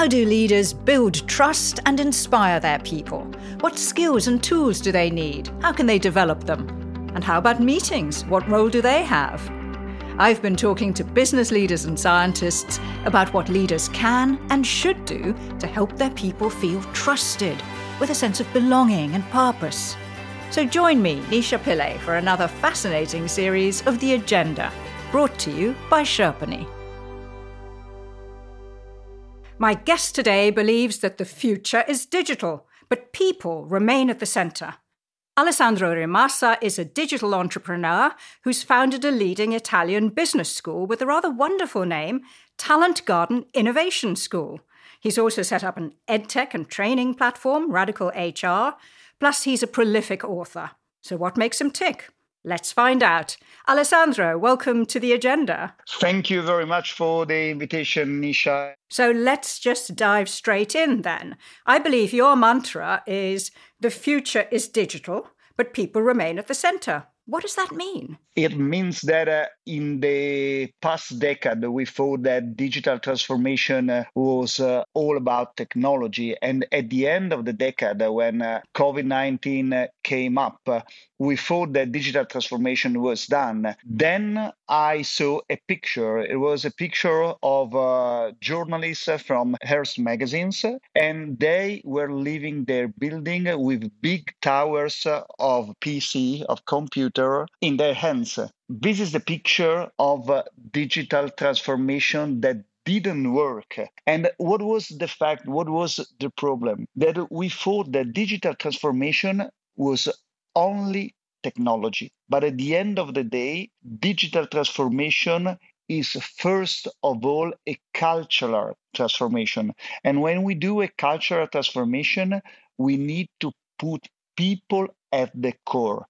How do leaders build trust and inspire their people? What skills and tools do they need? How can they develop them? And how about meetings? What role do they have? I've been talking to business leaders and scientists about what leaders can and should do to help their people feel trusted with a sense of belonging and purpose. So join me, Nisha Pillai, for another fascinating series of The Agenda, brought to you by Sherpany. My guest today believes that the future is digital, but people remain at the centre. Alessandro Rimassa is a digital entrepreneur who's founded a leading Italian business school with a rather wonderful name, Talent Garden Innovation School. He's also set up an edtech and training platform, Radical HR, plus he's a prolific author. So what makes him tick? Let's find out. Alessandro, welcome to the agenda. Thank you very much for the invitation, Nisha. So let's just dive straight in then. I believe your mantra is the future is digital, but people remain at the center. What does that mean? It means that uh, in the past decade, we thought that digital transformation uh, was uh, all about technology. And at the end of the decade, uh, when uh, COVID 19 uh, came up, we thought that digital transformation was done. Then I saw a picture. It was a picture of uh, journalists from Hearst magazines, and they were leaving their building with big towers of PC, of computer in their hands. This is the picture of uh, digital transformation that didn't work. And what was the fact? What was the problem? That we thought that digital transformation was only technology. But at the end of the day, digital transformation is first of all a cultural transformation. And when we do a cultural transformation, we need to put people at the core.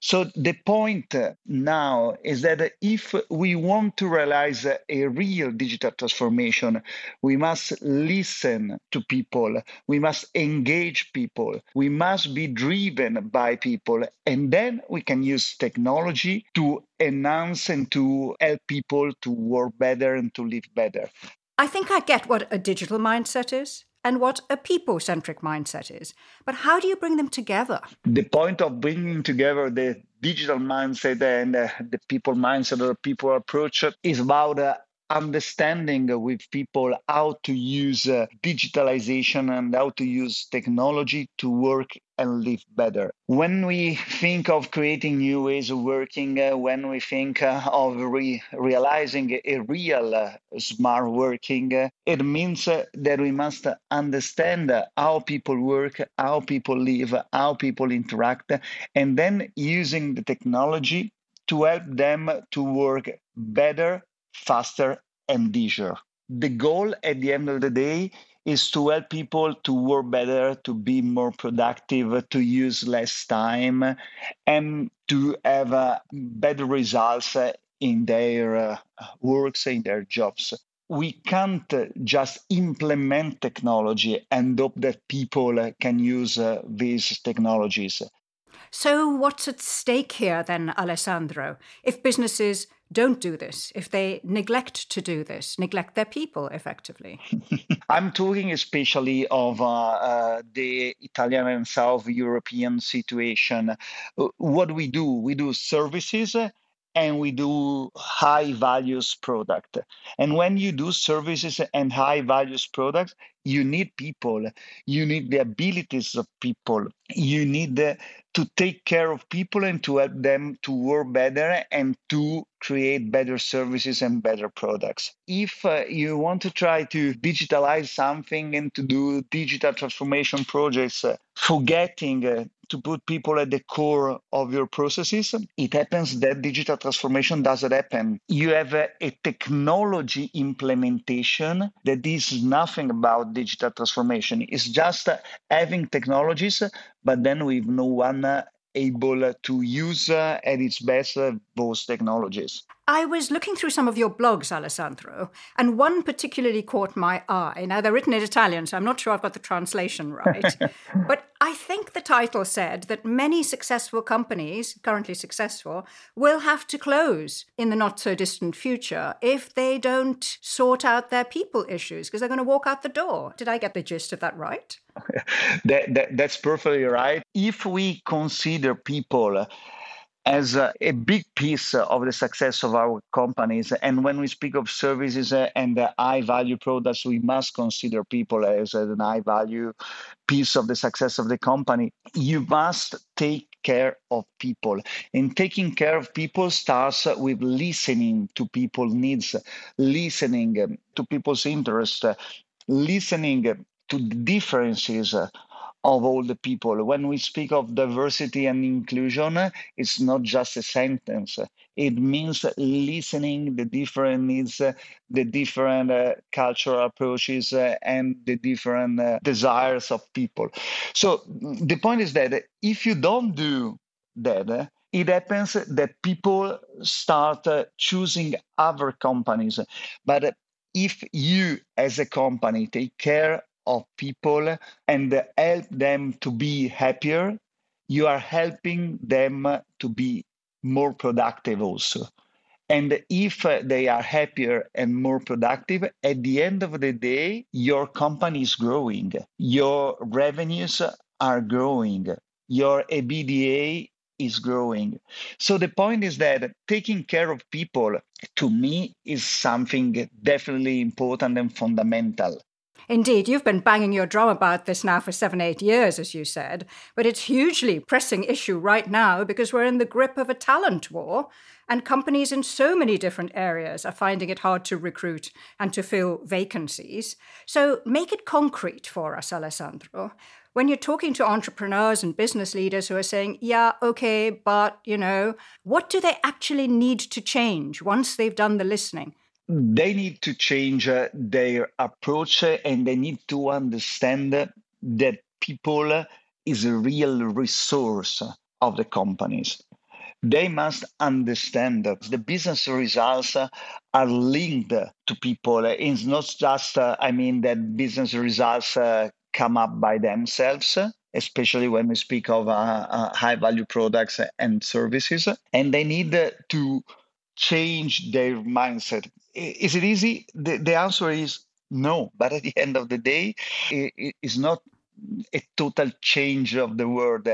So the point uh, now is that if we want to realize a real digital transformation, we must listen to people, we must engage people, we must be driven by people, and then we can use technology to enhance and to help people to work better and to live better. I think I get what a digital mindset is and what a people centric mindset is. But how do you bring them together? The point of bringing together the digital mindset and uh, the people mindset or people approach is about uh, understanding with people how to use uh, digitalization and how to use technology to work and live better. When we think of creating new ways of working, uh, when we think uh, of re- realizing a real uh, smart working, uh, it means uh, that we must understand how people work, how people live, how people interact, and then using the technology to help them to work better faster and easier. The goal at the end of the day is to help people to work better, to be more productive, to use less time, and to have uh, better results in their uh, works, in their jobs. We can't just implement technology and hope that people can use uh, these technologies. So, what's at stake here then, Alessandro? If businesses don't do this, if they neglect to do this, neglect their people effectively? I'm talking especially of uh, uh, the Italian and South European situation. Uh, what we do, we do services and we do high values product. And when you do services and high values products you need people. You need the abilities of people. You need to take care of people and to help them to work better and to create better services and better products. If uh, you want to try to digitalize something and to do digital transformation projects, uh, forgetting uh, to put people at the core of your processes, it happens that digital transformation doesn't happen. You have a, a technology implementation that is nothing about digital transformation. It's just having technologies, but then with no one able to use uh, at its best uh, those technologies. I was looking through some of your blogs, Alessandro, and one particularly caught my eye. Now, they're written in Italian, so I'm not sure I've got the translation right. but I think the title said that many successful companies, currently successful, will have to close in the not so distant future if they don't sort out their people issues because they're going to walk out the door. Did I get the gist of that right? that, that, that's perfectly right. If we consider people as a, a, big piece of the success of our companies. And when we speak of services uh, and uh, high value products, we must consider people as an high value piece of the success of the company. You must take care of people. And taking care of people starts with listening to people's needs, listening um, to people's interests, uh, listening to the differences of all the people. When we speak of diversity and inclusion, it's not just a sentence. It means listening the different needs, the different uh, cultural approaches, uh, and the different uh, desires of people. So the point is that if you don't do that, it happens that people start uh, choosing other companies. But if you, as a company, take care of people and help them to be happier, you are helping them to be more productive also. And if they are happier and more productive, at the end of the day, your company is growing, your revenues are growing, your EBITDA is growing. So the point is that taking care of people to me is something definitely important and fundamental. Indeed, you've been banging your drum about this now for seven, eight years, as you said, but it's hugely pressing issue right now because we're in the grip of a talent war, and companies in so many different areas are finding it hard to recruit and to fill vacancies. So make it concrete for us, Alessandro. When you're talking to entrepreneurs and business leaders who are saying, yeah, okay, but, you know, what do they actually need to change once they've done the listening? They need to change uh, their approach uh, and they need to understand that people is a real resource of the companies. They must understand that the business results are linked to people. It's not just, uh, I mean, that business results uh, come up by themselves especially when we speak of high value products and services. And they need to change their mindset. Is it easy? The, the answer is no. But at the end of the day, it is not a total change of the world.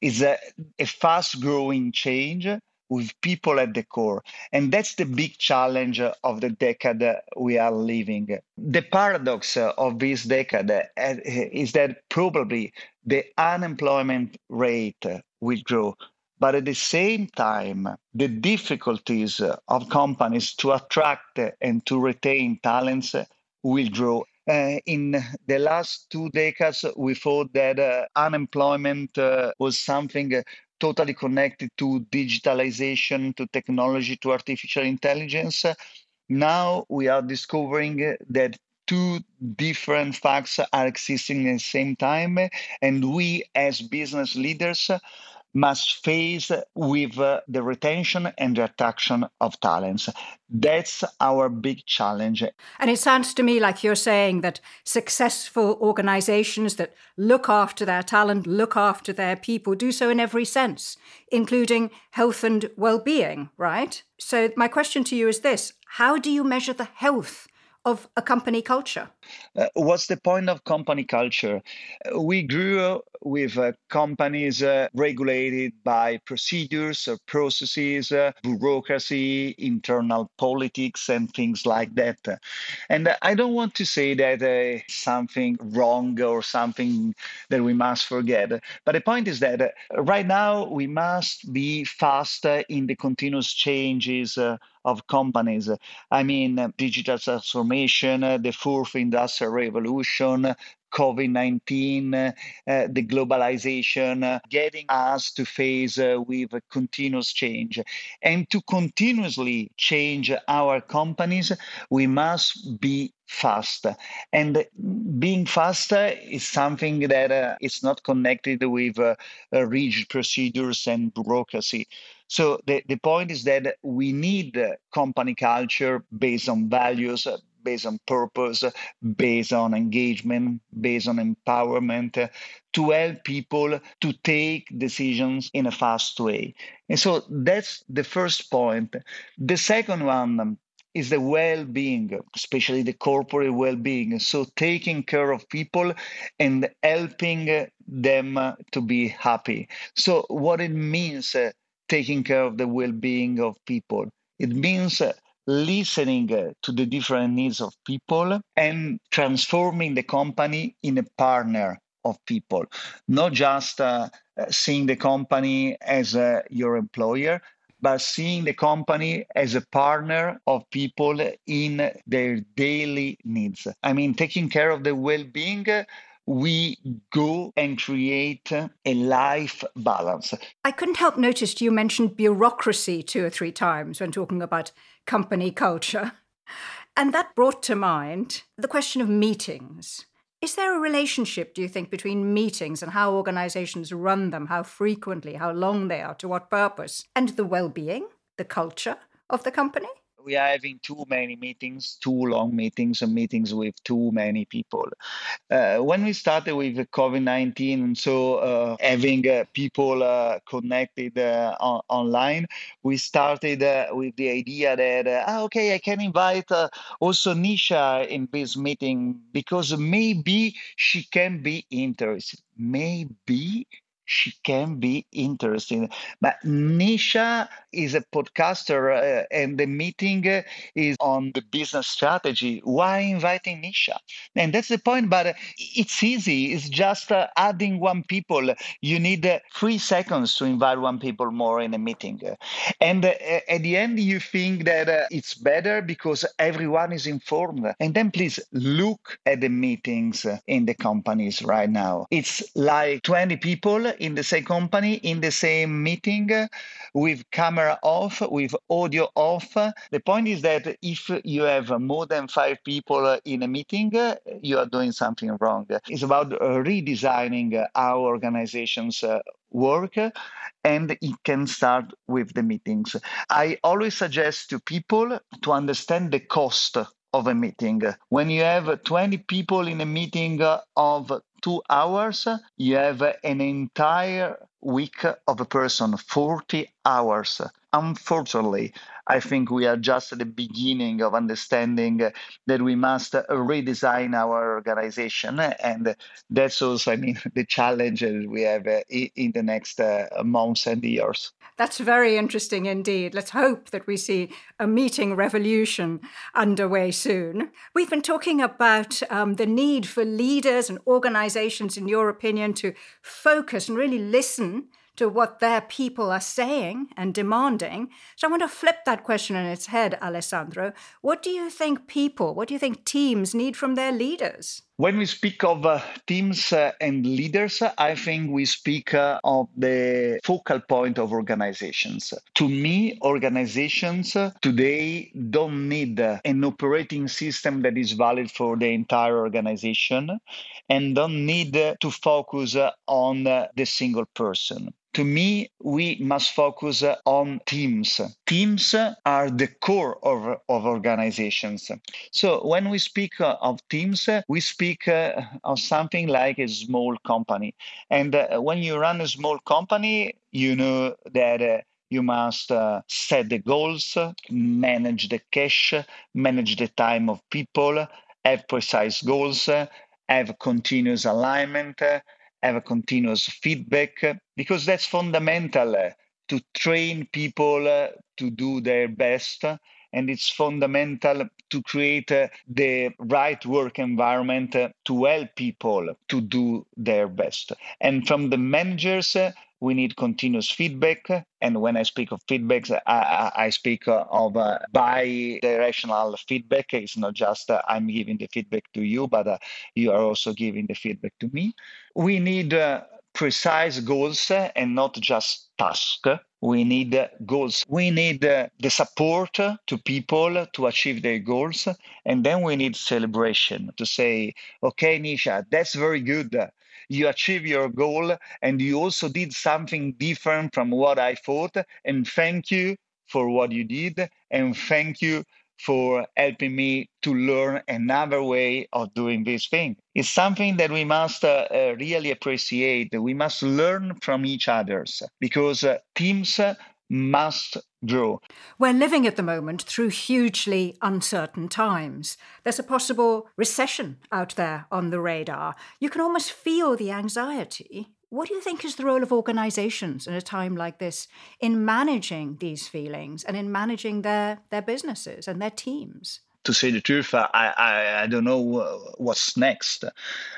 It's a, a fast growing change with people at the core. And that's the big challenge of the decade we are living. The paradox of this decade eh, is that probably the unemployment rate will grow but at the same time, the difficulties of companies to attract and to retain talents will grow. Uh, in the last two decades, we thought that uh, unemployment uh, was something totally connected to digitalization, to technology, to artificial intelligence. Now we are discovering that two different facts are existing at the same time, and we as business leaders must face with uh, the retention and the attraction of talents. That's our big challenge. And it sounds to me like you're saying that successful organizations that look after their talent, look after their people, do so in every sense, including health and well being, right? So, my question to you is this How do you measure the health of a company culture? Uh, what's the point of company culture? Uh, we grew with uh, companies uh, regulated by procedures or processes, uh, bureaucracy, internal politics, and things like that. And I don't want to say that something wrong or something that we must forget. But the point is that right now we must be faster in the continuous changes of companies. I mean, digital transformation, the fourth industrial revolution, COVID 19, uh, the globalization, uh, getting us to face uh, with a continuous change. And to continuously change our companies, we must be fast. And being faster is something that uh, is not connected with uh, rigid procedures and bureaucracy. So the, the point is that we need company culture based on values, based on purpose, based on engagement, based on empowerment, to help people to take decisions in a fast way. And so that's the first point. The second one is the well-being, especially the corporate well-being. So taking care of people and helping them to be happy. So what it means uh, taking care of the well-being of people. It means uh, listening uh, to the different needs of people and transforming the company in a partner of people, not just uh, seeing the company as uh, your employer, but seeing the company as a partner of people in their daily needs. I mean, taking care of the well being we go and create a life balance. I couldn't help notice you mentioned bureaucracy two or three times when talking about company culture. And that brought to mind the question of meetings. Is there a relationship, do you think, between meetings and how organizations run them, how frequently, how long they are, to what purpose, and the well being, the culture of the company? We are having too many meetings, too long meetings, and meetings with too many people. Uh, when we started with COVID 19, so uh, having uh, people uh, connected uh, on- online, we started with the idea that, ah, okay, I can invite also Nisha in this meeting because maybe she can be interested. Maybe she can be interesting. But Nisha is a podcaster uh, and the meeting uh, is on the business strategy. Why inviting Nisha? And that's the point, but it's easy. It's just uh, adding one people. You need uh, three seconds to invite one people more in a meeting. And uh, at the end, you think that it's better because everyone is informed. And then please look at the meetings in the companies right now. It's like 20 people in the same company, in the same meeting, with camera off, with audio off. The point is that if you have more than five people in a meeting, you are doing something wrong. It's about redesigning our organization's work and it can start with the meetings. I always suggest to people to understand the cost of a meeting. When you have 20 people in a meeting of two hours, you have an entire week of a person, 40 hours. Unfortunately, I think we are just at the beginning of understanding that we must redesign our organization. And that's also, I mean, the challenge that we have in the next uh, months and years. That's very interesting indeed. Let's hope that we see a meeting revolution underway soon. We've been talking about um, the need for leaders and organizations, in your opinion, to focus and really listen to what their people are saying and demanding. So I want to flip that question on its head, Alessandro. What do you think people, what do you think teams need from their leaders? When we speak of uh, teams uh, and leaders, I think we speak uh, of the focal point of organizations. To me, organizations uh, today don't need uh, an operating system that is valid for the entire organization and don't need uh, to focus on the single person to me, we must focus on teams. Teams are the core of, of organizations. So when we speak of teams, we speak of something like a small company. And when you run a small company, you know that uh, you must uh, set the goals, manage the cash, manage the time of people, have precise goals, have continuous alignment, have a continuous feedback because that's fundamental uh, to train people uh, to do their best and it's fundamental to create uh, the right work environment to help people to do their best. And from the managers we need continuous feedback. And when I speak of feedbacks, I, I speak of uh, bi-directional feedback. It's not just uh, I'm giving the feedback to you, but uh, you are also giving the feedback to me. We need uh, precise goals and not just tasks. We need goals. We need the support to people to achieve their goals. And then we need celebration to say, okay, Nisha, that's very good you achieve your goal and you also did something different from what I thought. And thank you for what you did. And thank you for helping me to learn another way of doing this thing. It's something that we must uh, uh, really appreciate. We must learn from each others because uh, teams must grow. We're living at the moment through hugely uncertain times. There's a possible recession out there on the radar. You can almost feel the anxiety. What do you think is the role of organizations in a time like this in managing these feelings and in managing their, their businesses and their teams? To say the truth, I, I, I don't know what's next.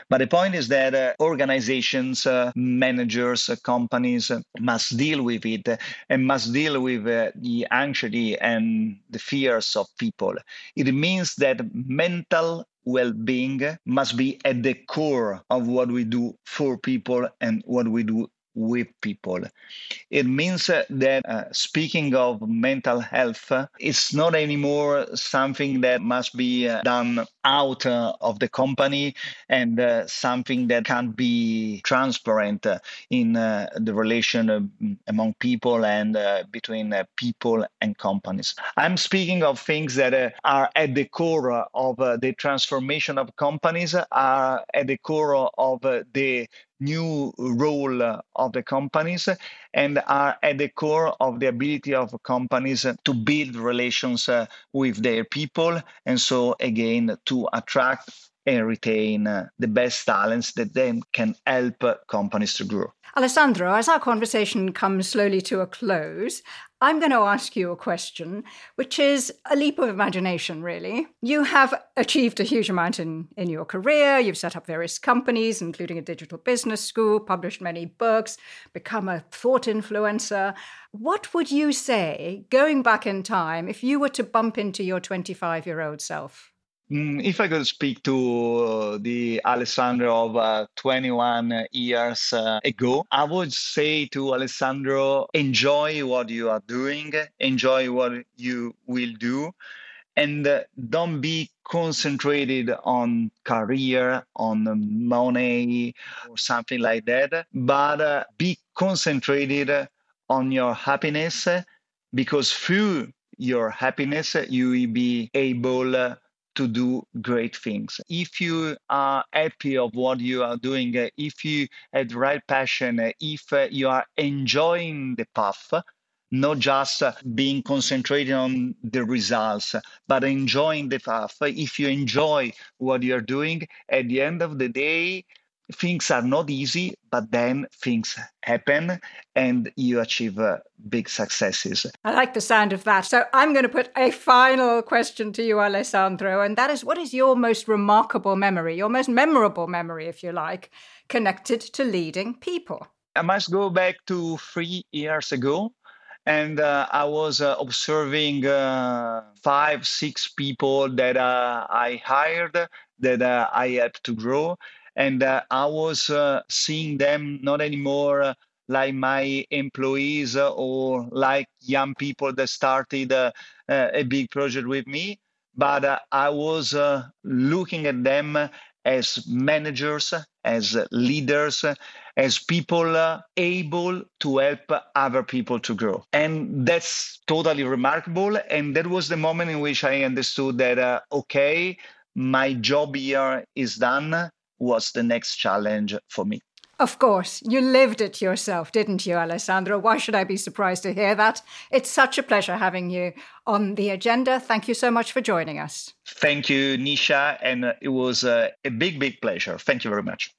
But the point is that uh, organizations, uh, managers, uh, companies uh, must deal with it and must deal with uh, the anxiety and the fears of people. It means that mental well being must be at the core of what we do for people and what we do with people. It means that uh, speaking of mental health, uh, it's not anymore something that must be uh, done out uh, of the company and uh, something that can't be transparent uh, in the relation among people and between people and companies. I'm speaking of things that are at the core of the transformation of companies, are at the core of the new role of the companies and are at the core of the ability of companies to build relations uh, with their people. And so again to attract and retain uh, the best talents that then can help companies to grow. Alessandro, as our conversation comes slowly to a close, I'm going to ask you a question, which is a leap of imagination, really. You have achieved a huge amount in, in your career. You've set up various companies, including a digital business school, published many books, become a thought influencer. What would you say, going back in time, if you were to bump into your 25 year old self? Mm, if I could speak to uh, the Alessandro of uh, 21 years uh, ago, I would say to Alessandro, enjoy what you are doing, enjoy what you will do, and uh, don't be concentrated on career, on money, or something like that, but uh, be concentrated on your happiness because through your happiness, you will be able to do great things. If you are happy of what you are doing, uh, if you have the right passion, uh, if uh, you are enjoying the path, not just being concentrated on the results, but enjoying the path. If you enjoy what you're doing, at the end of the day, things are not easy, but then things happen and you achieve uh, big successes. I like the sound of that. So I'm going to put a final question to you, Alessandro, and that is what is your most remarkable memory, your most memorable memory, if you like, connected to leading people? I must go back to three years ago. And uh, I was uh, observing uh, five, six people that uh, I hired, that uh, I helped to grow and uh, I was uh, seeing them not anymore uh, like my employees uh, or like young people that started uh, uh, a big project with me, but I was looking at them as managers, as leaders, as people able to help other people to grow. And that's totally remarkable. And that was the moment in which I understood that, okay, my job here is done was the next challenge for me. Of course, you lived it yourself, didn't you, Alessandro? Why should I be surprised to hear that? It's such a pleasure having you on the agenda. Thank you so much for joining us. Thank you, Nisha, and it was a, a big, big pleasure. Thank you very much.